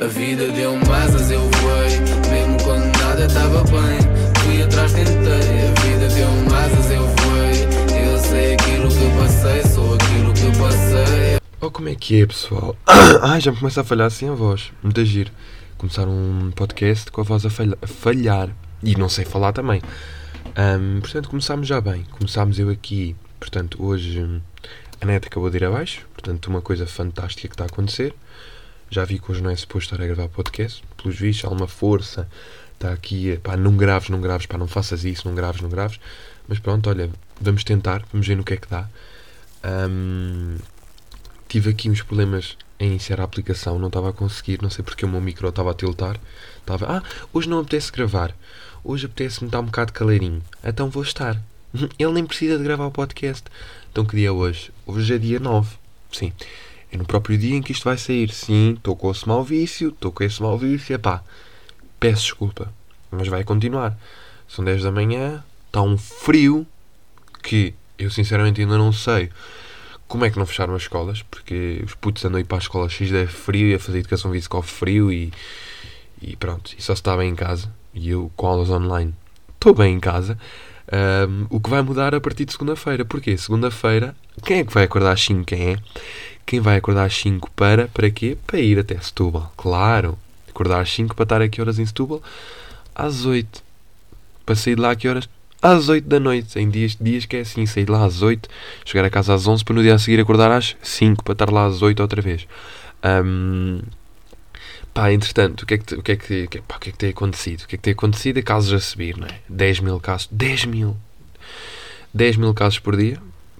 A vida deu-me asas, eu voei. Mesmo quando nada estava bem, fui atrás, tentei. A vida deu-me asas, eu voei. Eu sei aquilo que passei, sou aquilo que passei. Oh, como é que é, pessoal? Ai, já me começa a falhar assim a voz. Muito giro. Começar um podcast com a voz a falha- a falhar. E não sei falar também. Ahm, portanto, começámos já bem. Começámos eu aqui. Portanto, hoje hum, a net acabou de ir abaixo. Portanto, uma coisa fantástica que está a acontecer. Já vi que hoje não é suposto estar a gravar podcast. Pelos vistos, há uma força. Está aqui, pá, não graves, não graves, pá, não faças isso, não graves, não graves. Mas pronto, olha, vamos tentar, vamos ver no que é que dá. Ahm, tive aqui uns problemas em iniciar a aplicação, não estava a conseguir, não sei porque o meu micro estava a tiltar. Estava, ah, hoje não apetece gravar. Hoje apetece-me estar um bocado caleirinho. Então vou estar. Ele nem precisa de gravar o podcast. Então que dia é hoje? Hoje é dia 9. Sim. É no próprio dia em que isto vai sair. Sim, estou com esse mau vício, estou com esse mau vício. Epá, peço desculpa. Mas vai continuar. São 10 da manhã, está um frio que eu sinceramente ainda não sei como é que não fecharam as escolas, porque os putos andam a ir para a escola X de frio e a fazer educação física ao frio e, e pronto, e só se está bem em casa. E eu com aulas online estou bem em casa. Ahm, o que vai mudar a partir de segunda-feira. Porquê? Segunda-feira, quem é que vai acordar às 5? Quem é? Quem vai acordar às 5 para? Para quê? Para ir até Setúbal. Claro! Acordar às 5 para estar a que horas em Setúbal? Às 8. Para sair de lá a que horas? Às 8 da noite. Em dias, dias que é assim, sair de lá às 8, chegar a casa às 11 para no dia a seguir acordar às 5 para estar lá às 8 outra vez. Ahm, pá, entretanto, o que é que tem acontecido? O que é que tem acontecido é casos a subir, não é? 10 mil casos. 10 mil! 10 mil casos por dia.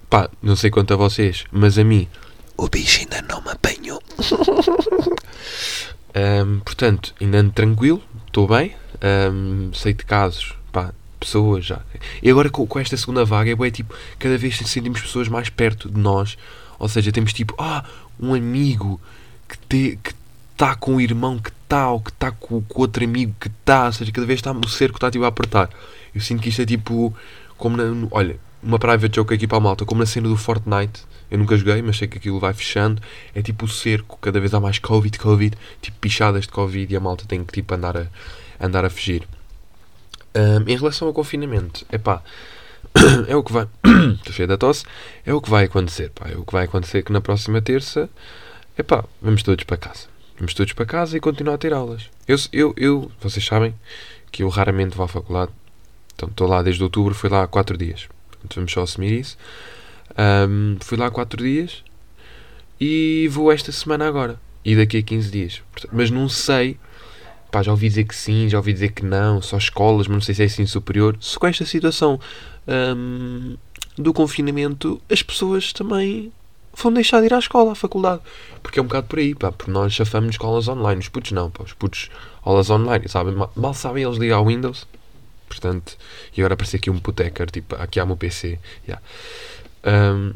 Pá, não sei quanto a vocês, mas a mim o bicho ainda não me apanhou. Ahm, portanto, ainda ando tranquilo, estou bem. Ahm, sei de casos, pá, pessoas já. E agora com, com esta segunda vaga é bué, tipo, cada vez sentimos pessoas mais perto de nós. Ou seja, temos tipo, ah, um amigo que te, que está com o irmão que está, ou que está com, com outro amigo que está. Ou seja, cada vez está, o cerco está tipo a apertar. Eu sinto que isto é tipo, como na, olha, uma private joke aqui para a malta, como na cena do Fortnite. Eu nunca joguei, mas sei que aquilo vai fechando. É tipo o cerco, cada vez há mais Covid, Covid, tipo pichadas de Covid e a malta tem que tipo andar a, andar a fugir. Ahm, em relação ao confinamento, é pá, é o que vai. Estou cheio da tosse. É o que vai acontecer, pá. É o que vai acontecer que na próxima terça, é pá, vamos todos para casa. Vamos todos para casa e continuar a ter aulas. Eu, eu, eu vocês sabem que eu raramente vou à faculdade. Então estou lá desde outubro, fui lá há 4 dias. Vamos só assumir isso. Ahm, fui lá há 4 dias e vou esta semana agora. E daqui a 15 dias. Mas não sei. Pá, já ouvi dizer que sim, já ouvi dizer que não, só escolas, mas não sei se é ensino superior. Se com esta situação ahm, do confinamento as pessoas também vão deixar de ir à escola, à faculdade. Porque é um bocado por aí, pá, porque nós chafamos aulas online. Os putos não, pá, os putos aulas online, sabem? Mal, sabem eles ligar ao Windows. Portanto, e agora aparece aqui um putecker, tipo, aqui há meu PC. yeah. Ahm,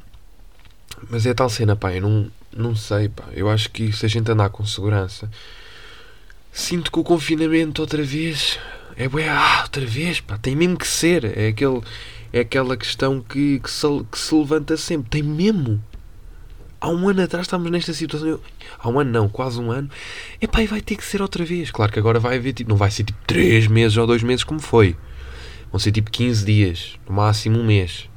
mas é tal cena, pá, eu não, não sei, pá. Eu acho que se a gente andar com segurança, sinto que o confinamento outra vez é bué, ah, outra vez, pá, tem mesmo que ser. É, aquele, é aquela questão que, que, se, que se levanta sempre. Tem mesmo. Há um ano atrás estávamos nesta situação. Eu, há um ano não, quase um ano. Epá, e vai ter que ser outra vez. Claro que agora vai haver, tipo, não vai ser tipo 3 meses ou 2 meses como foi. Vão ser tipo 15 dias, no máximo um mês.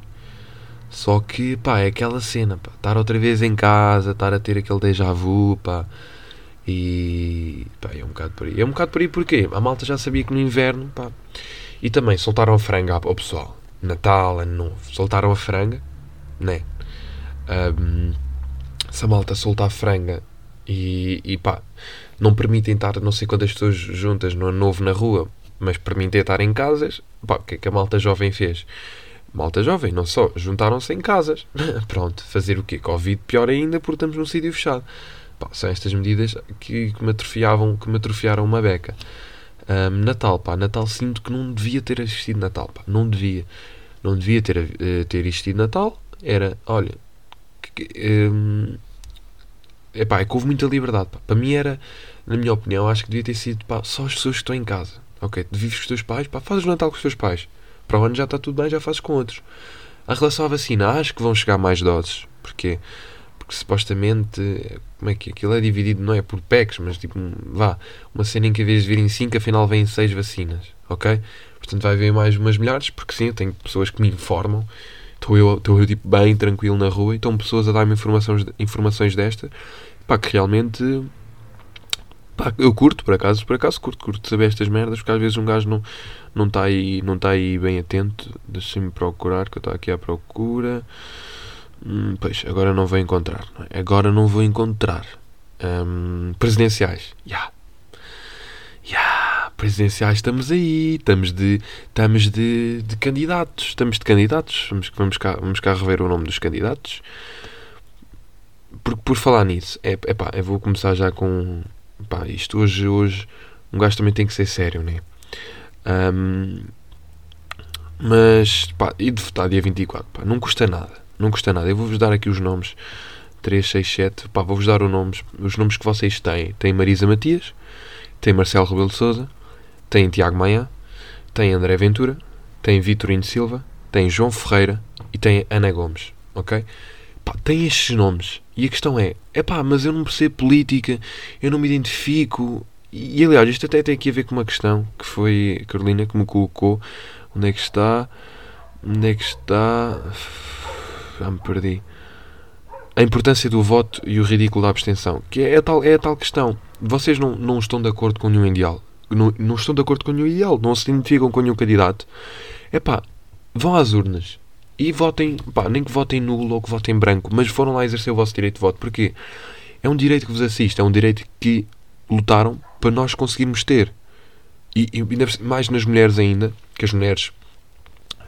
Só que, pá, é aquela cena, pá. Estar outra vez em casa, estar a ter aquele déjà vu, pá. E, pá, é um bocado por aí. É um bocado por aí porque a malta já sabia que no inverno, pá. E também soltaram a franga ao pessoal. Natal, Ano Novo. Soltaram a franga, né? Ahm, se a malta solta a franga e, e pá, não permitem estar não sei quantas pessoas juntas no novo na rua, mas permitem estar em casas, pá, o que é que a malta jovem fez? Malta jovem, não só, juntaram-se em casas. Pronto, fazer o quê? Covid pior ainda porque estamos num sítio fechado. Pá, são estas medidas que, que me atrofiavam, que me atrofiaram uma beca. Ahm, Natal, pá, Natal sinto que não devia ter assistido Natal, pá, não devia. Não devia ter, eh, ter assistido Natal. Era, olha, que- que, hum, epá, é que houve muita liberdade. pá. Para mim era, na minha opinião, acho que devia ter sido pá, só as pessoas que estão em casa. Ok, vives com os teus pais, pá, fazes o Natal com os teus pais. Para o ano já está tudo bem, já fazes com outros. A relação à vacina, acho que vão chegar mais doses. Porquê? porque supostamente, como é que é? aquilo é dividido, não é por PECs, mas tipo, vá, uma cena em que em vez de virem 5, afinal vêm 6 vacinas, ok? Portanto vai haver mais umas milhares, porque sim, eu tenho pessoas que me informam, estou eu, estou eu tipo, bem tranquilo na rua, e estão pessoas a dar-me informações, informações desta, pá, que realmente Pá, eu curto, por acaso, por acaso curto, curto saber estas merdas, porque às vezes um gajo não está não tá aí, não tá aí bem atento. Deixa-me procurar, que eu estou aqui à procura. Hum, pois, agora não vou encontrar. Não é? Agora não vou encontrar. Hum, presidenciais. Ya. Yeah. Presidenciais estamos aí. Estamos de, estamos de, de candidatos. Estamos de candidatos. Vamos, vamos, cá, vamos cá rever o nome dos candidatos. Por, por falar nisso, é, é pá, eu vou começar já com pá, isto hoje, hoje um gajo também tem que ser sério, né? Um, mas, pá, e de votar dia 24, pá, não custa nada, não custa nada. Eu vou-vos dar aqui os nomes 3, 6, 7, pá, vou-vos dar os nomes, os nomes que vocês têm. Tem Marisa Matias, tem Marcelo Rebelo de Souza, tem Tiago Maia, tem André Ventura, tem Vitorino Silva, tem João Ferreira e tem Ana Gomes, ok? Pá, tem estes nomes. E a questão é, é pá, mas eu não percebo política, eu não me identifico. E, e aliás, isto até tem aqui a ver com uma questão que foi a Carolina que me colocou. Onde é que está? Onde é que está? Já me perdi. A importância do voto e o ridículo da abstenção. Que é a tal, é a tal questão. Vocês não, não estão de acordo com nenhum ideal. Não, não estão de acordo com nenhum ideal. Não se identificam com nenhum candidato. É pá, vão às urnas e votem, pá, nem que votem nulo ou que votem branco, mas foram lá exercer o vosso direito de voto. Porque é um direito que vos assiste, é um direito que lutaram para nós conseguirmos ter. E, e mais nas mulheres ainda, que as mulheres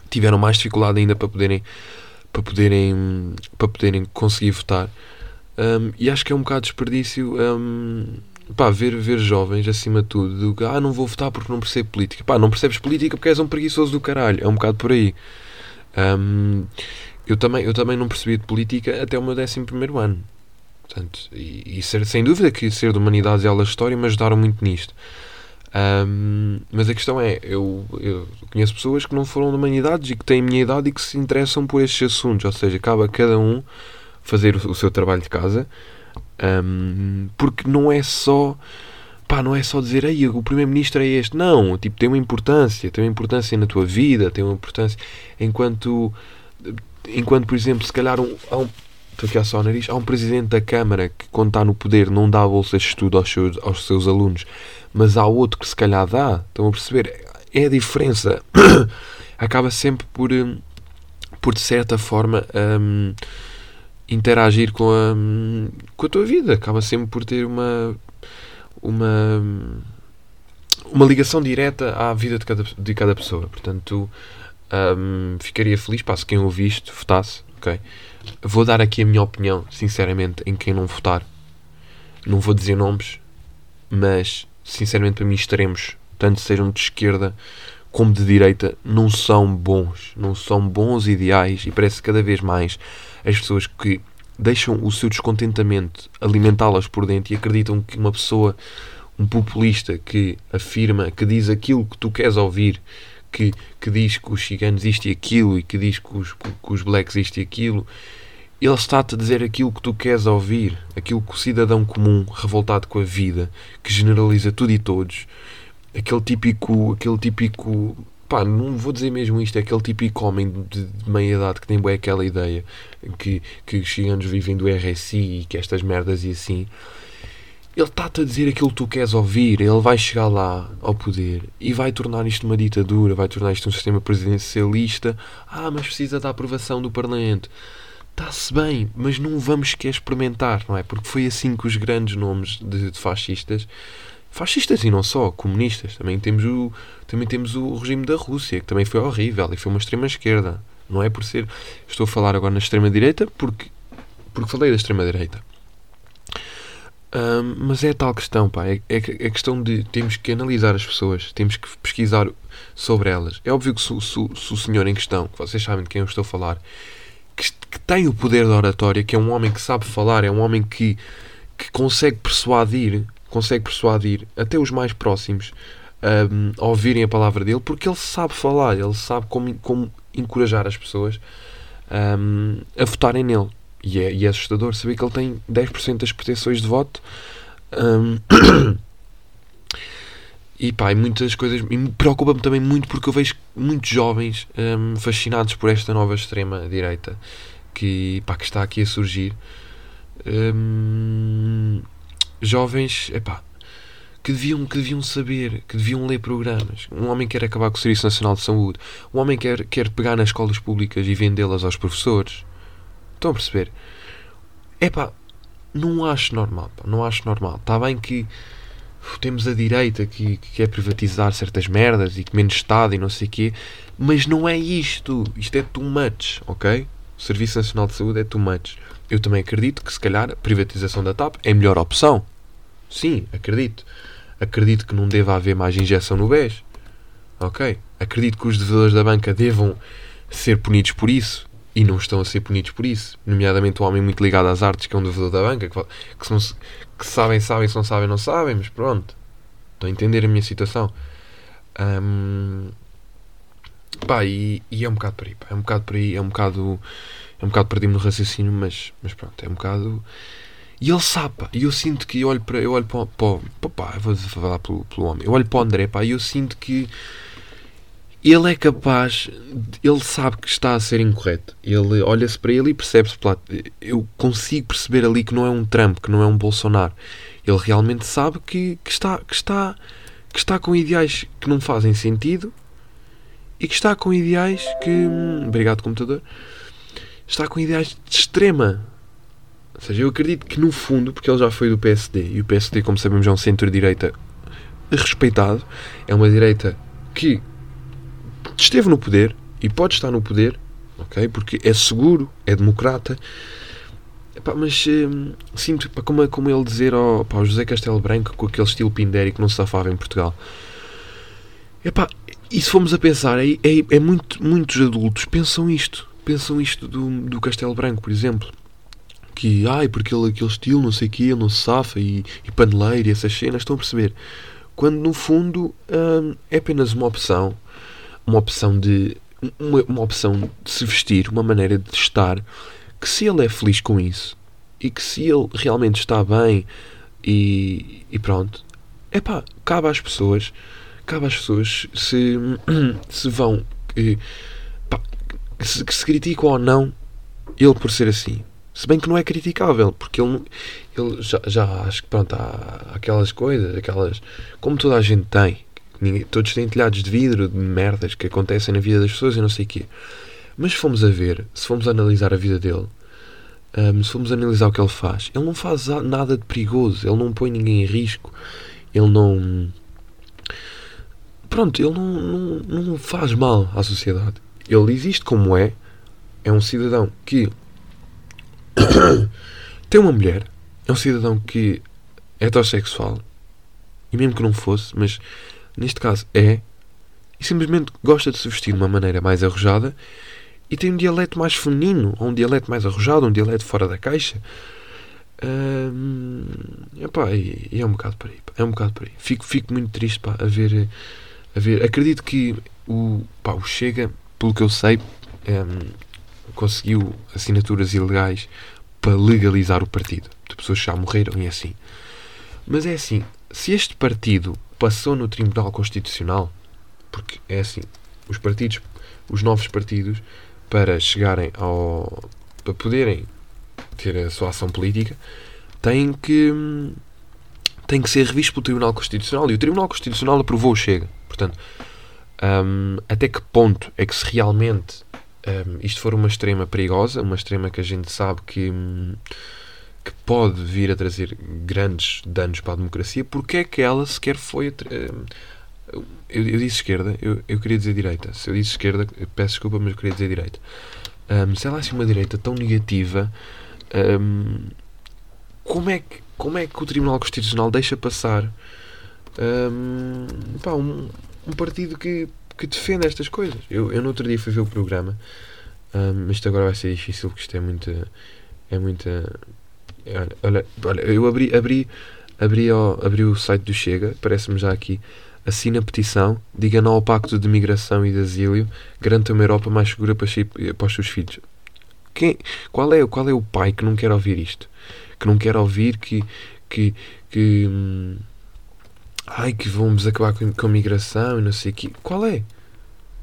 tiveram mais dificuldade ainda para poderem para poderem para poderem conseguir votar. Um, e acho que é um bocado desperdício um, pá, ver, ver jovens acima de tudo do ah, não vou votar porque não percebo política. Pá, não percebes política porque és um preguiçoso do caralho. É um bocado por aí. Um, eu, também, eu também não percebi de política até o meu 11 ano. Portanto, e, e ser, sem dúvida que ser de humanidades e aulas de história me ajudaram muito nisto. Um, mas a questão é, eu, eu, conheço pessoas que não foram de humanidades e que têm a minha idade e que se interessam por estes assuntos. Ou seja, acaba cada um fazer o, o seu trabalho de casa. Um, porque não é só pá, não é só dizer aí o primeiro-ministro é este, não, tipo, tem uma importância, tem uma importância na tua vida, tem uma importância. Enquanto, enquanto por exemplo, se calhar um, há um, estou aqui a só o nariz, há um presidente da Câmara que quando está no poder não dá bolsas de estudo aos seus, aos seus alunos, mas há outro que se calhar dá, estão a perceber? É a diferença, acaba sempre por, hum, por de certa forma, um, interagir com a, com a tua vida, acaba sempre por ter uma uma, uma ligação direta à vida de cada, de cada pessoa. Portanto, um, ficaria feliz pá, se quem ouvir isto votasse. Okay? Vou dar aqui a minha opinião, sinceramente, em quem não votar. Não vou dizer nomes, mas sinceramente para mim extremos, tanto sejam de esquerda como de direita, não são bons. Não são bons ideais e parece cada vez mais as pessoas que deixam o seu descontentamento alimentá-las por dentro e acreditam que uma pessoa, um populista que afirma, que diz aquilo que tu queres ouvir, que, que diz que os ciganos isto e aquilo e que diz que os, que os blacks isto e aquilo, ele está-te a dizer aquilo que tu queres ouvir, aquilo que o cidadão comum, revoltado com a vida, que generaliza tudo e todos, aquele típico, aquele típico pá, não vou dizer mesmo isto, é aquele típico homem de, de meia idade que tem bem aquela ideia que, que os ciganos vivem do RSI e que estas merdas e assim. Ele está-te a dizer aquilo que tu queres ouvir, ele vai chegar lá ao poder e vai tornar isto uma ditadura, vai tornar isto um sistema presidencialista. Ah, mas precisa da aprovação do Parlamento. Está-se bem, mas não vamos querer experimentar, não é? Porque foi assim que os grandes nomes de, de fascistas fascistas e não só, comunistas. Também temos o, também temos o regime da Rússia, que também foi horrível e foi uma extrema-esquerda. Não é por ser. Estou a falar agora na extrema-direita porque, porque falei da extrema-direita. Um, mas é a tal questão, pá. É, é, é questão de. Temos que analisar as pessoas, temos que pesquisar sobre elas. É óbvio que se, se, se o senhor em questão, que vocês sabem de quem eu estou a falar, que, que tem o poder da oratória, que é um homem que sabe falar, é um homem que, que consegue persuadir consegue persuadir até os mais próximos um, a ouvirem a palavra dele, porque ele sabe falar, ele sabe como, como encorajar as pessoas um, a votarem nele. E é, e é assustador saber que ele tem 10% das pretensões de voto. Um, e pá, e muitas coisas. E me preocupa-me também muito porque eu vejo muitos jovens um, fascinados por esta nova extrema-direita que, que está aqui a surgir. Jovens, epá, que deviam, que deviam saber, que deviam ler programas. Um homem quer acabar com o Serviço Nacional de Saúde. Um homem quer, quer pegar nas escolas públicas e vendê-las aos professores. Estão a perceber? É pá, não acho normal. Pá, não acho normal. Está bem que temos a direita que, que quer privatizar certas merdas e que menos Estado e não sei o quê, mas não é isto. Isto é too much, ok? O Serviço Nacional de Saúde é too much. Eu também acredito que, se calhar, a privatização da TAP é a melhor opção. Sim, acredito. Acredito que não deva haver mais injeção no BES. Ok. Acredito que os devedores da banca devam ser punidos por isso. E não estão a ser punidos por isso. Nomeadamente um homem muito ligado às artes, que é um devedor da banca, que, que, não, que sabem, sabem, se não sabem, não sabem, mas pronto. Estão a entender a minha situação. Um, pá, e, e, é um bocado por aí. Pá. É um bocado por aí. É um bocado. É um bocado perdido no raciocínio, mas, mas pronto. É um bocado e ele sabe, pá, e eu sinto que eu olho para, eu olho para, para, pá, vou falar pelo, pelo homem, eu olho para o André, pá, e eu sinto que ele é capaz, ele sabe que está a ser incorreto. Ele olha-se para ele e percebe-se, eu consigo perceber ali que não é um Trump, que não é um Bolsonaro. Ele realmente sabe que, que, está, que, está, que está com ideais que não fazem sentido e que está com ideais que. Hum, obrigado, computador. Está com ideais de extrema ou seja, eu acredito que no fundo, porque ele já foi do PSD, e o PSD, como sabemos, é um centro-direita respeitado, é uma direita que esteve no poder e pode estar no poder, ok? Porque é seguro, é democrata. Epá, mas hum, sinto, epá, como, como ele dizer ao, ao José Castelo Branco, com aquele estilo pindério que não se safava em Portugal. Epá, e se formos a pensar, é, é, é muito, muitos adultos pensam isto. Pensam isto do, do Castelo Branco, por exemplo que, ai, porque ele, aquele estilo, não sei o quê, ele não se safa e, e paneleiro e essas cenas, estão a perceber? Quando no fundo hum, é apenas uma opção, uma opção de uma, uma opção de se vestir, uma maneira de estar, que se ele é feliz com isso e que se ele realmente está bem e, e pronto, é pá, cabe às pessoas, cabe às pessoas se, se vão, que, pá, se, que se criticam ou não ele por ser assim. Se bem que não é criticável, porque ele, ele já, já acho que pronto, há aquelas coisas, aquelas. Como toda a gente tem, todos têm telhados de vidro, de merdas que acontecem na vida das pessoas e não sei o quê. Mas se fomos a ver, se fomos a analisar a vida dele, um, se fomos a analisar o que ele faz, ele não faz nada de perigoso, ele não põe ninguém em risco, ele não. Pronto, ele não, não, não faz mal à sociedade. Ele existe como é, é um cidadão que tem uma mulher, é um cidadão que é heterossexual, e mesmo que não fosse, mas neste caso é, e simplesmente gosta de se vestir de uma maneira mais arrojada e tem um dialeto mais feminino, ou um dialeto mais arrojado, um dialeto fora da caixa. Hum, epá, e, e é um bocado por aí. É um bocado por aí. Fico, fico muito triste pá, a, ver, a ver. Acredito que o, pá, o Chega, pelo que eu sei, hum, conseguiu assinaturas ilegais para legalizar o partido. De pessoas que já morreram e é assim. Mas é assim, se este partido passou no Tribunal Constitucional, porque é assim, os partidos, os novos partidos, para chegarem ao. para poderem ter a sua ação política, têm que. têm que ser revistos pelo Tribunal Constitucional. E o Tribunal Constitucional aprovou o Chega. Portanto, um, até que ponto é que se realmente um, isto for uma extrema perigosa, uma extrema que a gente sabe que, que pode vir a trazer grandes danos para a democracia, porque é que ela sequer foi. Eu, eu, disse esquerda, eu, eu queria dizer direita. Se eu disse esquerda, eu peço desculpa, mas eu queria dizer direita. Um, se ela é assim uma direita tão negativa, como, é que, como é que o Tribunal Constitucional deixa passar pá, um, um partido que que defende estas coisas. Eu, eu no outro dia fui ver o programa, um, isto agora vai ser difícil porque isto é muita. É muita. Olha, olha, olha eu abri, abri, abri, ó, abri o site do Chega, parece-me já aqui. Assina a petição, diga não ao Pacto de Migração e de Asilo, garanta uma Europa mais segura para, para os seus filhos. quem, qual, é, qual é o pai que não quer ouvir isto? Que não quer ouvir que. que, que hum, ai, que vamos acabar com, com a migração e não sei o quê. Qual é?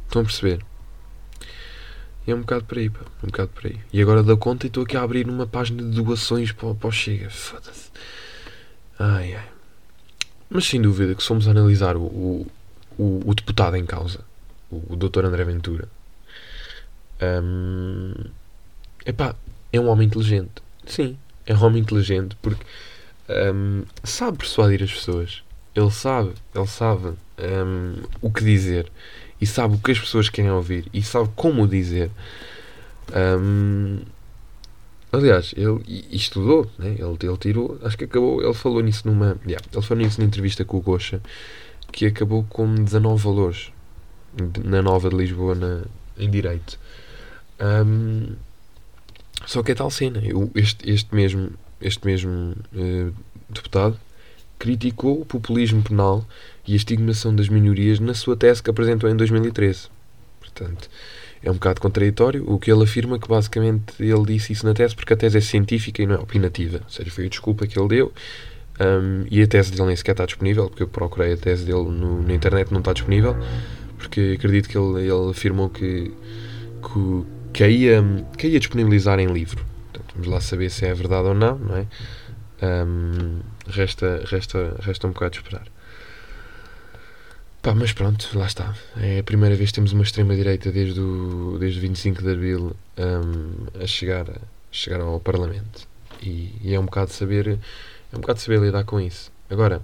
Estão a perceber? E é um bocado por aí, pá. É um bocado por aí. E agora dou conta e estou aqui a abrir uma página de doações para, para o Chega. Foda-se. Ai, ai. Mas sem dúvida que se formos analisar o, o, o, o deputado em causa, o, o Dr. André Ventura, hum, epá, é um homem inteligente. Sim, é um homem inteligente porque hum, sabe persuadir as pessoas. Ele sabe, ele sabe hum, o que dizer e sabe o que as pessoas querem ouvir e sabe como dizer. Hum, aliás, ele estudou, né? ele, ele tirou, acho que acabou, ele falou nisso numa, yeah, ele falou nisso na entrevista com o Gocha, que acabou com 19 valores na Nova de Lisboa na, em Direito. Um, só que é tal cena, eu, este, este mesmo, este mesmo uh, deputado criticou o populismo penal e a estigmação das minorias na sua tese que apresentou em 2013. Portanto, é um bocado contraditório o que ele afirma que basicamente ele disse isso na tese porque a tese é científica e não é opinativa. Ou seja, foi a desculpa que ele deu um, e a tese dele nem sequer está disponível porque eu procurei a tese dele no, na internet não está disponível porque acredito que ele, ele afirmou que, que, que, ia, que ia disponibilizar em livro. Portanto, vamos lá saber se é verdade ou não, não é? Um, resta, resta, resta um bocado de esperar. Pá, mas pronto, lá está. É a primeira vez que temos uma extrema-direita desde o desde 25 de Abril um, a, chegar, a chegar ao Parlamento. E, e, é um bocado saber é um bocado saber lidar com isso. Agora,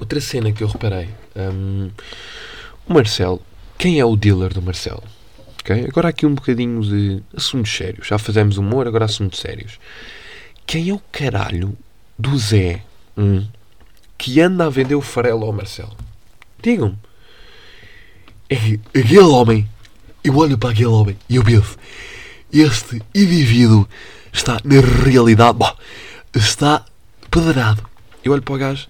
outra cena que eu reparei. Um, o Marcelo, quem é o dealer do Marcelo? Okay? Agora aqui um bocadinho de assuntos sérios. Já fazemos humor, agora assuntos sérios. Quem é o caralho do Zé hum, que anda a vender o farelo ao Marcelo? Digam-me. É aquele homem, eu olho para aquele homem e eu penso, este indivíduo está na realidade, bom, está pedrado. Eu olho para o gajo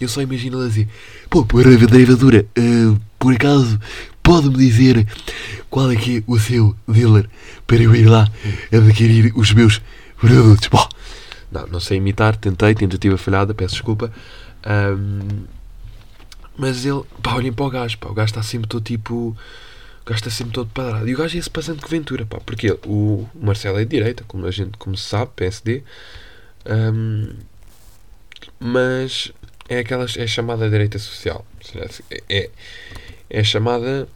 e eu só imagino ele assim, pô, por a dura, uh, por acaso pode-me dizer qual é que é o seu dealer para eu ir lá adquirir os meus produtos? Bom, não, não sei imitar, tentei, tentativa falhada, peço desculpa. Um, mas ele, pá, olhem para o gajo, pá, o gajo está sempre todo tipo. O gajo está sempre todo padrado. E o gajo é esse passando que Ventura, pá, porque ele, o Marcelo é de direita, como a gente como se sabe, PSD. Um, mas é aquela é chamada direita social. É, é, é chamada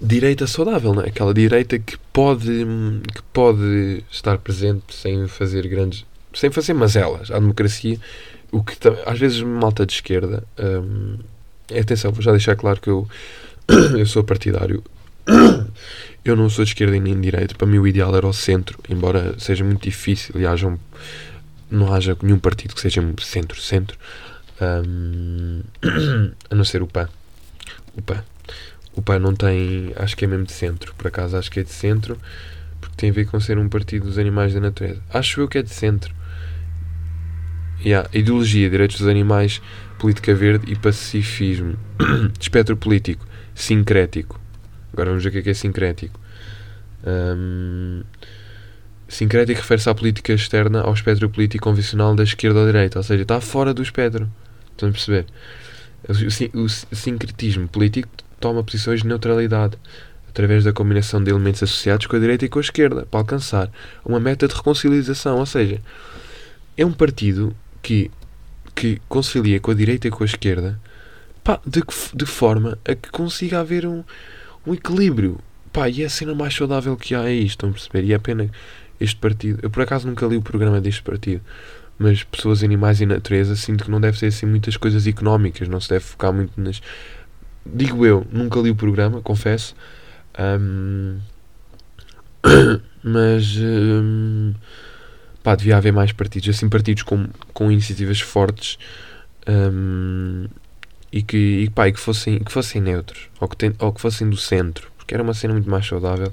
direita saudável, não é? Aquela direita que pode, que pode estar presente sem fazer grandes. sem fazer mazelas à democracia. O que às vezes malta de esquerda. Hum, atenção, vou já deixar claro que eu, eu sou partidário. Eu não sou de esquerda nem de direita. Para mim, o ideal era o centro, embora seja muito difícil e haja um, não haja nenhum partido que seja centro-centro, um, a não ser o PAN. O PAN. O PAN não tem, acho que é mesmo de centro, por acaso acho que é de centro, porque tem a ver com ser um partido dos animais da natureza. Acho eu que é de centro. Yeah, ideologia, direitos dos animais, política verde e pacifismo. Espectro político, sincrético. Agora vamos ver o que é, que é sincrético. Um, sincrético refere-se à política externa ao espectro político convencional da esquerda ou direita, ou seja, está fora do espectro. Estão a perceber? O, o sincretismo político toma posições de neutralidade através da combinação de elementos associados com a direita e com a esquerda para alcançar uma meta de reconciliação. Ou seja, é um partido que, que concilia com a direita e com a esquerda pá, de, de forma a que consiga haver um, um equilíbrio. Pá, e é a cena mais saudável que há é isto, estão a perceber? E é pena este partido. Eu por acaso nunca li o programa deste partido, mas pessoas, animais e natureza sinto que não deve ser assim muitas coisas económicas, não se deve focar muito nas digo eu, nunca li o programa, confesso. Um, mas um, pá, devia haver mais partidos, assim partidos com, com iniciativas fortes um, e, que, e, pá, e que, fossem, que fossem neutros ou que, ten, ou que fossem do centro, porque era uma cena muito mais saudável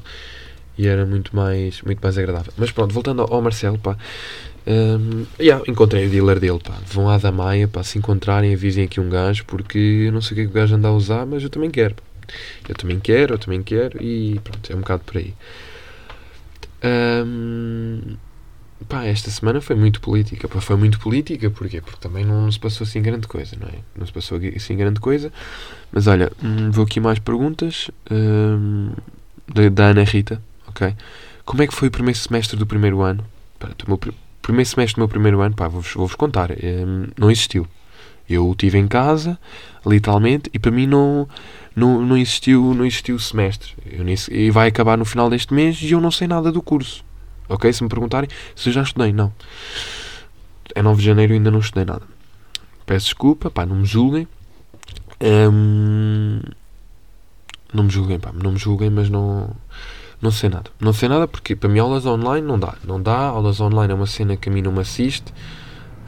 e era muito mais, muito mais agradável. Mas pronto, voltando ao, ao Marcelo, pá, um, yeah, encontrei o dealer dele, pá. Vão à da Maia, pá, se encontrarem, avisem aqui um gajo, porque eu não sei o que, é que o gajo anda a usar, mas eu também quero. Eu também quero, eu também quero, e pronto, é um bocado por aí. Ahm, pá, esta semana foi muito política. Pá, foi muito política, porquê? Porque também não, não se passou assim grande coisa, não é? Não se passou assim grande coisa. Mas olha, hum, vou aqui mais perguntas hum, da, da Ana Rita, ok? Como é que foi o primeiro semestre do primeiro ano? Do meu primeiro semestre do meu primeiro ano, pá, vou-vos vou-vos contar, hum, não existiu. Eu estive em casa, literalmente, e para mim não, não, não, existiu, não existiu semestre. E vai acabar no final deste mês e eu não sei nada do curso. Ok? Se me perguntarem se eu já estudei, não. É 9 de janeiro e ainda não estudei nada. Peço desculpa, pá, não me julguem. Hum, não me julguem, pá, não me julguem, mas não, não sei nada. Não sei nada porque para mim aulas online não dá. Não dá, aulas online é uma cena que a mim não me assiste.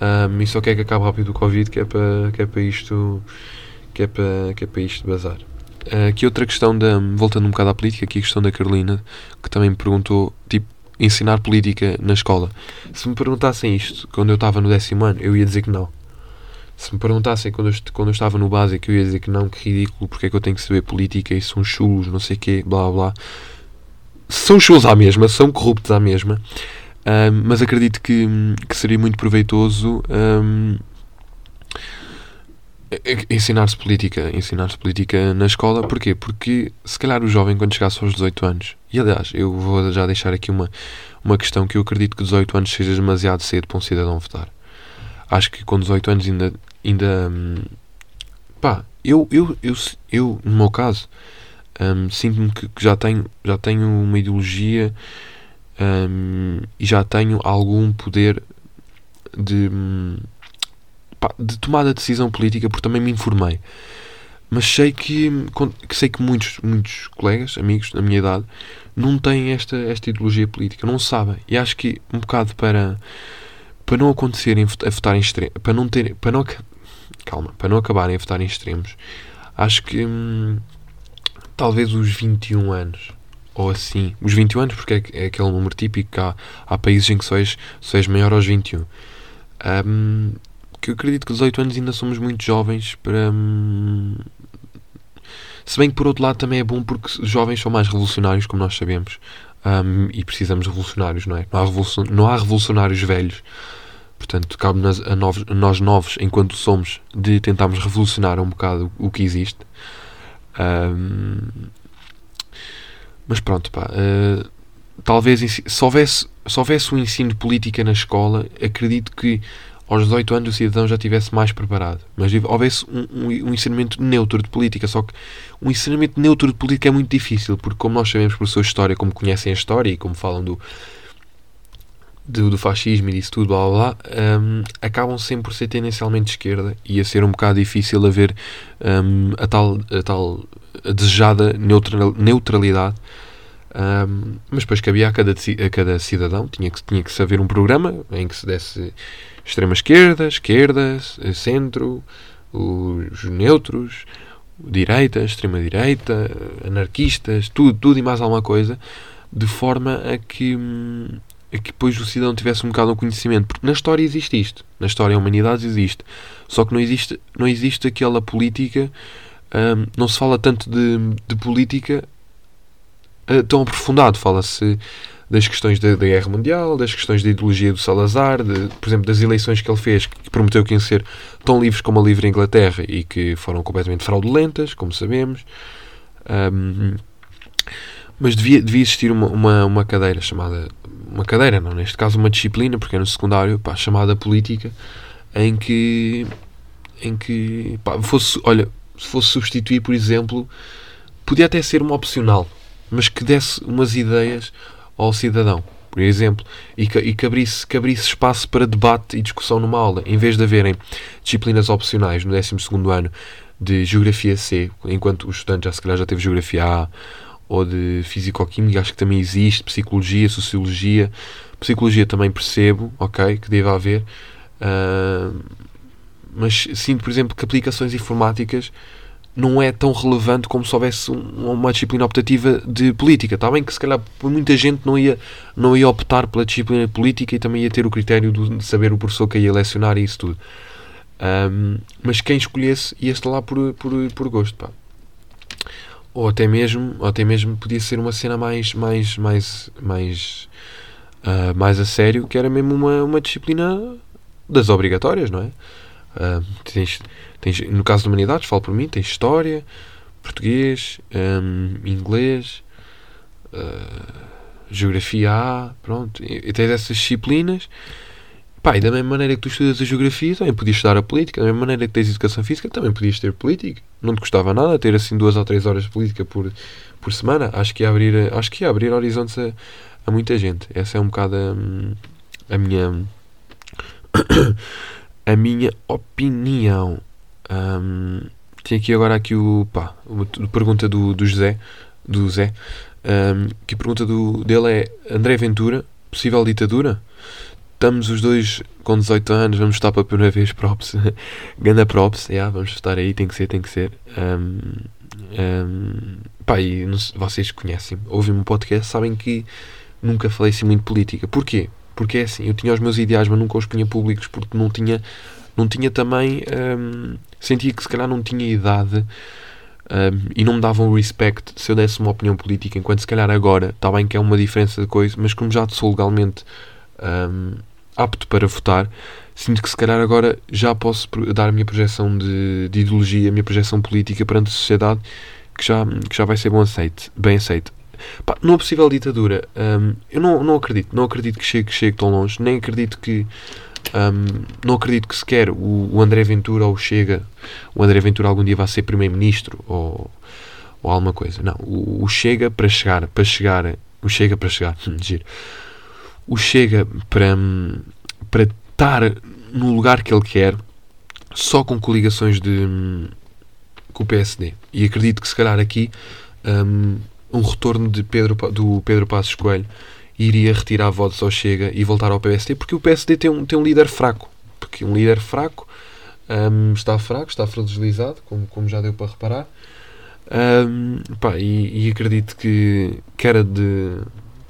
Hum, e só quer que acabe rápido o Covid, que é para, que é para isto que é para, que é para isto bazar. Ah, aqui outra questão, da, voltando um bocado à política, aqui a questão da Carolina, que também me perguntou, tipo, ensinar política na escola. Se me perguntassem isto quando eu estava no décimo ano, eu ia dizer que não. Se me perguntassem quando eu, quando eu estava no básico, eu ia dizer que não, que ridículo, porque é que eu tenho que saber política e são chulos, não sei o quê, blá blá. São chulos à mesma, são corruptos à mesma, Ahm, mas acredito que, que seria muito proveitoso e- ensinar-se política, ensinar-se política na escola, porquê? Porque se calhar o jovem quando chegasse aos 18 anos, e aliás, eu vou já deixar aqui uma, uma questão que eu acredito que 18 anos seja demasiado cedo para um cidadão votar. Acho que com 18 anos ainda, ainda pá, eu, eu, eu, eu, no meu caso, hum, sinto-me que, que já, tenho, já tenho uma ideologia hum, e já tenho algum poder de, de tomada de decisão política porque também me informei. Mas sei que, que sei que muitos, muitos colegas, amigos da minha idade, não têm esta, esta ideologia política, não sabem. E acho que um bocado para, para não acontecerem a votar em extremos, para não ter, para não, calma, para não acabarem a votar em extremos, acho que hum, talvez os 21 anos ou assim, os 21 anos, porque é, é aquele número típico há, há países em que só és, só és maior aos 21. Hum, que eu acredito que 18 anos ainda somos muito jovens para. hum, se bem que por outro lado também é bom porque jovens são mais revolucionários, como nós sabemos. hum, e precisamos de revolucionários, não é? Não há, revolucion- não há revolucionários velhos. Portanto, cabe a, novos- nós novos, enquanto somos, de tentarmos revolucionar um bocado o que existe. Hum, mas pronto, pá. eh, talvez se houvesse, se houvesse um ensino de política na escola, acredito que aos 18 anos o cidadão já estivesse mais preparado. Mas houvesse um, um, um ensinamento neutro de política. Só que um ensinamento neutro de política é muito difícil, porque como nós sabemos por sua história, como conhecem a história e como falam do, do, do fascismo e disso tudo, blá blá, blá hum, acabam sempre por ser tendencialmente de esquerda e a ser um bocado difícil haver hum, a, tal, a tal a desejada neutral, neutralidade. Hum, mas depois cabia a cada, a cada cidadão, tinha que, tinha que se haver um programa em que se desse extrema esquerda, esquerda, centro, os neutros, direita, extrema direita, anarquistas, tudo, tudo e mais alguma coisa, de forma a que, hum, a que depois o cidadão tivesse um bocado um conhecimento, porque na história existe isto, na história a humanidade existe, só que não existe, não existe aquela política, hum, não se fala tanto de, de política eh, tão aprofundado, fala-se das questões da, da Guerra Mundial, das questões da ideologia do Salazar, de, por exemplo, das eleições que ele fez, que prometeu que iam ser tão livres como a livre Inglaterra e que foram completamente fraudulentas, como sabemos. Ahm, mas devia, devia existir uma, uma, uma cadeira chamada. Uma cadeira, não, neste caso uma disciplina, porque é no secundário, pá, chamada política, em que. em que. Pá, fosse, olha, se fosse substituir, por exemplo, podia até ser uma opcional, mas que desse umas ideias ao cidadão, por exemplo, e que, e que, abrisse, que abrisse espaço para debate e discussão numa aula, em vez de haverem disciplinas opcionais no 12 ano de Geografia C, enquanto o estudante já se calhar já teve Geografia A, ou de Físico-Química, acho que também existe, Psicologia, Sociologia, Psicologia também percebo, ok, que deve haver, ah, mas sinto, por exemplo, que aplicações informáticas não é tão relevante como se houvesse um- uma disciplina optativa de política. Está bem que se calhar muita gente não ia, não ia optar pela disciplina política e também ia ter o critério de saber o professor que ia lecionar e isso tudo. Ahm, mas quem escolhesse ia estar lá por, por, por gosto. Pá. Ou até mesmo, ou até mesmo podia ser uma cena mais, mais, mais, mais, uh, mais a sério, que era mesmo uma, uma disciplina das obrigatórias, não é? Uh, tens, tens, no caso de humanidades, falo por mim, tens história, português, um, inglês, uh, geografia A, pronto, e, e tens essas disciplinas Pá, e da mesma maneira que tu estudas a geografia, também podias estudar a política. Da mesma maneira que tens educação física, também podias ter política. Não te custava nada ter assim duas ou três horas de política por, por semana. Acho que ia abrir, acho que ia abrir horizontes a, a muita gente. Essa é um bocado a, a minha a minha opinião. Um, tem aqui agora aqui o pá, uma pergunta do, do José, do Zé, um, que a pergunta do, dele é André Ventura, possível ditadura? Estamos os dois com 18 anos, vamos estar pela primeira vez props. Ganda props, yeah, vamos estar aí, tem que ser, tem que ser. Um, um, pá, e vocês conhecem, ouvem-me um podcast, sabem que nunca falei assim muito política. Porquê? Porque é assim, eu tinha os meus ideais, mas nunca os punha públicos porque não tinha, não tinha também. Um, sentia que se calhar não tinha idade. Um, e não me davam respect se eu desse uma opinião política, enquanto se calhar agora, está bem que é uma diferença de coisa, mas como já sou legalmente um, apto para votar, sinto que se calhar agora já posso dar a minha projeção de, de ideologia, a minha projeção política perante a sociedade que já, que já vai ser bom aceite, bem aceito. Pá, numa possível ditadura, um, eu não, não acredito, não acredito que chegue, chegue tão longe, nem acredito que um, não acredito que sequer o, o, André Ventura ou Chega, o André Ventura algum dia vai ser primeiro-ministro ou, ou alguma coisa. Não, o, o, Chega para chegar, para chegar, o Chega para chegar, giro o Chega para, para estar no lugar que ele quer só com coligações de, com o PSD. E acredito que se calhar aqui um, um retorno de Pedro, do Pedro Passos Coelho iria retirar votos ao Chega e voltar ao PSD, porque o PSD tem um, tem um líder fraco. Porque um líder fraco um, está fraco, está fragilizado, como, como já deu para reparar. Um, pá, e, e, acredito que, que era de,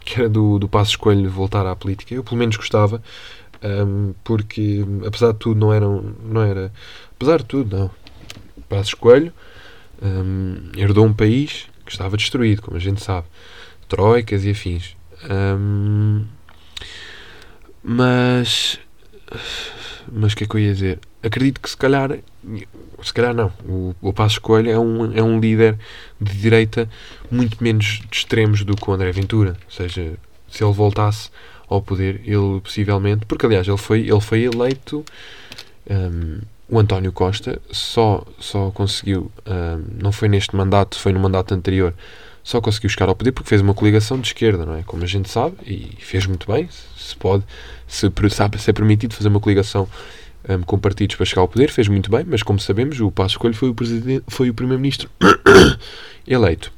que era do, do Passo Escolho voltar à política. Eu, pelo menos, gostava, um, porque, apesar de tudo, não era. Não era apesar de tudo, não. Passo Escolho um, herdou um país que estava destruído, como a gente sabe. Troicas e afins. Um, mas. Mas o que é que eu ia dizer? Acredito que se calhar. Se calhar não. O, o Passo Coelho é um, é um líder de direita muito menos de extremos do que o André Ventura. Ou seja, se ele voltasse ao poder, ele possivelmente. Porque aliás, ele foi, ele foi eleito. Um, o António Costa só, só conseguiu. Um, não foi neste mandato, foi no mandato anterior. Só conseguiu chegar ao poder porque fez uma coligação de esquerda, não é? Como a gente sabe, e fez muito bem. Se pode, se, se é permitido fazer uma coligação um, com partidos para chegar ao poder, fez muito bem, mas como sabemos, o Passo Escolho foi o, foi o primeiro-ministro eleito.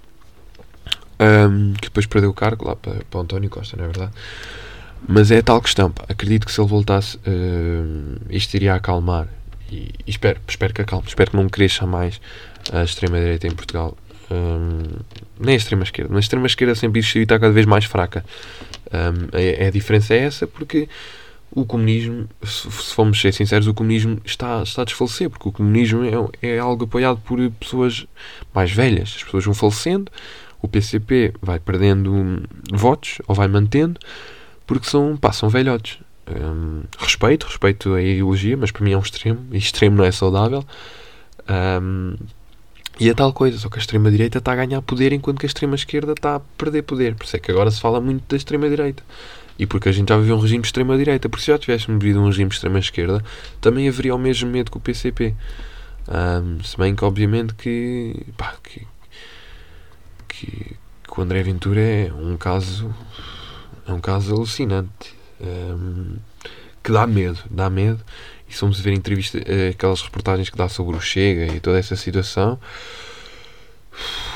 Um, que depois perdeu o cargo lá para, para António Costa, não é verdade? Mas é tal questão. Pá. Acredito que se ele voltasse, uh, isto iria acalmar. E, e, espero, espero que acalme. Espero que não cresça mais a extrema-direita em Portugal. Um, nem a extrema-esquerda. Mas a extrema-esquerda sempre existiu e está cada vez mais fraca. Um, a, a diferença é essa porque o comunismo, se formos ser sinceros, o comunismo está, está a desfalecer, porque o comunismo é, é algo apoiado por pessoas mais velhas. As pessoas vão falecendo, o PCP vai perdendo votos, ou vai mantendo, porque são, pá, são velhotes. Um, respeito, respeito a ideologia, mas para mim é um extremo, e extremo não é saudável. Um, e é tal coisa, só que a extrema-direita está a ganhar poder enquanto que a extrema-esquerda está a perder poder. Por isso é que agora se fala muito da extrema-direita. E porque a gente já viveu um regime de extrema-direita. Porque se já tivéssemos vivido um regime de extrema-esquerda, também haveria o mesmo medo que o PCP. Um, se bem que, obviamente, que, pá, que, que, que, o André Ventura é um caso, é um caso alucinante. Um, que dá medo, dá medo. E se formos ver entrevista, eh, aquelas reportagens que dá sobre o Chega e toda essa situação,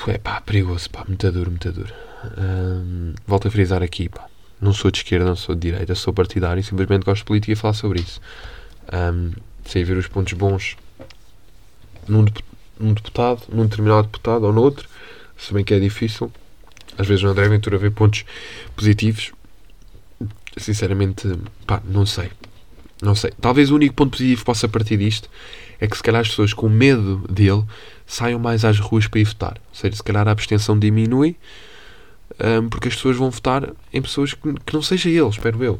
é pá, perigoso, pá, muito duro, muito duro. Um, volto a frisar aqui, pá não sou de esquerda, não sou de direita, sou partidário, simplesmente gosto de política e falar sobre isso. Um, sei ver os pontos bons num, num deputado, num determinado deputado ou noutro, se bem que é difícil. Às vezes no André Ventura vê pontos positivos. Sinceramente, pá, não sei. Não sei. Talvez o único ponto positivo que possa partir disto é que se calhar as pessoas com medo dele saiam mais às ruas para ir votar. Ou seja, se calhar a abstenção diminui um, porque as pessoas vão votar em pessoas que, que não seja ele, espero eu.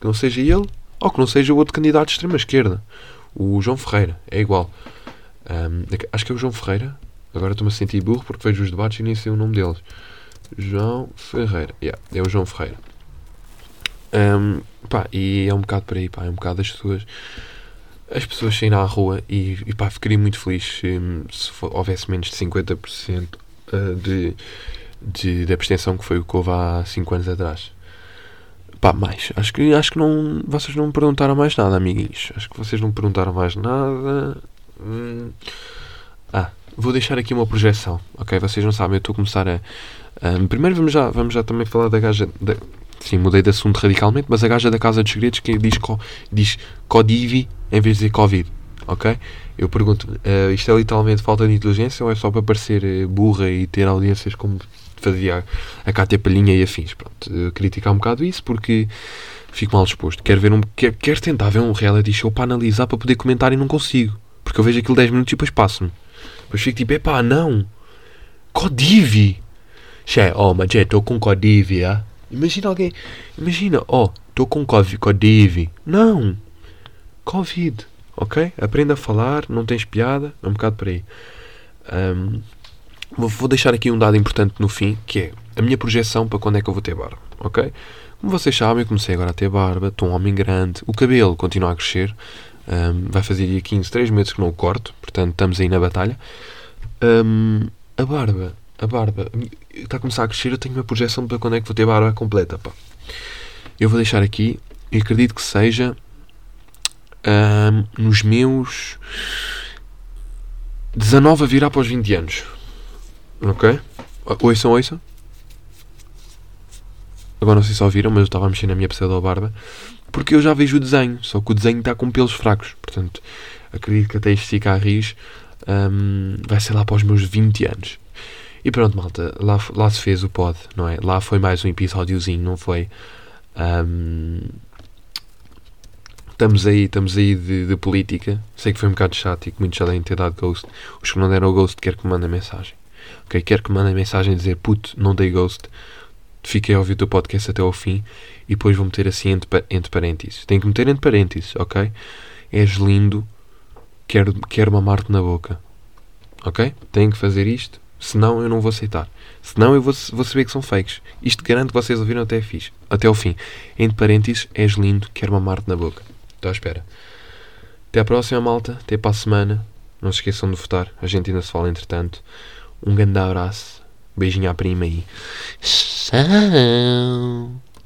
Que não seja ele ou que não seja o outro candidato de extrema esquerda. O João Ferreira, é igual. Um, acho que é o João Ferreira. Agora estou-me a sentir burro porque vejo os debates e nem sei o nome deles. João Ferreira. Yeah, é o João Ferreira. Um, pá, e é um bocado por aí, pá, é um bocado as pessoas. As pessoas saírem à rua e, e pá, ficaria muito feliz se, se for, houvesse menos de 50% uh, de, de, de abstenção que foi o que houve há 5 anos atrás. Pá, mais. Acho que, acho que não, vocês não me perguntaram mais nada, amiguinhos. Acho que vocês não me perguntaram mais nada. Hum. Ah, vou deixar aqui uma projeção, ok? Vocês não sabem, eu estou a começar a. Um, primeiro vamos já, vamos já também falar da gaja. Da, sim, mudei de assunto radicalmente, mas a gaja da Casa dos Segredos que diz, co, diz Codivi em vez de dizer Covid, ok? Eu pergunto, uh, isto é literalmente falta de inteligência ou é só para parecer uh, burra e ter audiências como fazia a Cátia Palhinha e afins? Pronto, uh, criticar um bocado isso porque fico mal disposto. Quero, ver um, quero, quero tentar ver um reality show para analisar, para poder comentar e não consigo. Porque eu vejo aquilo 10 minutos e depois passo-me. Depois fico tipo, epá, não. Codivi. Che, oh, mas é, estou com Codivi, ah? Imagina alguém, imagina, oh, estou com Codivi. Não. Covid, ok? Aprenda a falar, não tens piada, é um bocado por aí. Um, vou deixar aqui um dado importante no fim, que é a minha projeção para quando é que eu vou ter barba, ok? Como vocês sabem, eu comecei agora a ter barba, estou um homem grande, o cabelo continua a crescer, um, vai fazer dia 15, 3 meses que não o corto, portanto estamos aí na batalha. Um, a barba, a barba está a começar a crescer. Eu tenho uma projeção para quando é que vou ter barba completa. Pá. Eu vou deixar aqui e acredito que seja um, nos meus 19 a virar para os 20 anos. Ok? Ouçam, ouçam. Agora não sei se ouviram, mas eu estava a mexer na minha pseudo-barba porque eu já vejo o desenho, só que o desenho está com pelos fracos. Portanto, acredito que até este cigarris um, vai ser lá para os meus 20 anos. E pronto, malta, lá, lá se fez o pod, não é? Lá foi mais um episódiozinho, não foi? Um, estamos aí, estamos aí de, de, política. Sei que foi um bocado chato e que muitos já devem ter dado ghost. Os que não deram o ghost, quer que mandem mensagem. Ok? Quer que mandem mensagem dizer puto, não dei ghost. Fiquei a ouvir o teu podcast até ao fim e depois vou meter assim entre, entre parênteses. Tenho que meter entre parênteses, ok? És lindo, quero, quero mamar-te na boca. Ok? Tenho que fazer isto, senão eu não vou aceitar. Senão eu vou, vou saber que são fakes. Isto garanto que vocês ouviram até, fixe, até ao fim. Entre parênteses, és lindo, quero mamar-te na boca. Estou à espera. Até à próxima, malta. Até para a semana. Não se esqueçam de votar. A gente ainda se fala entretanto. Um grande abraço. Beijinho à prima e. Tchau.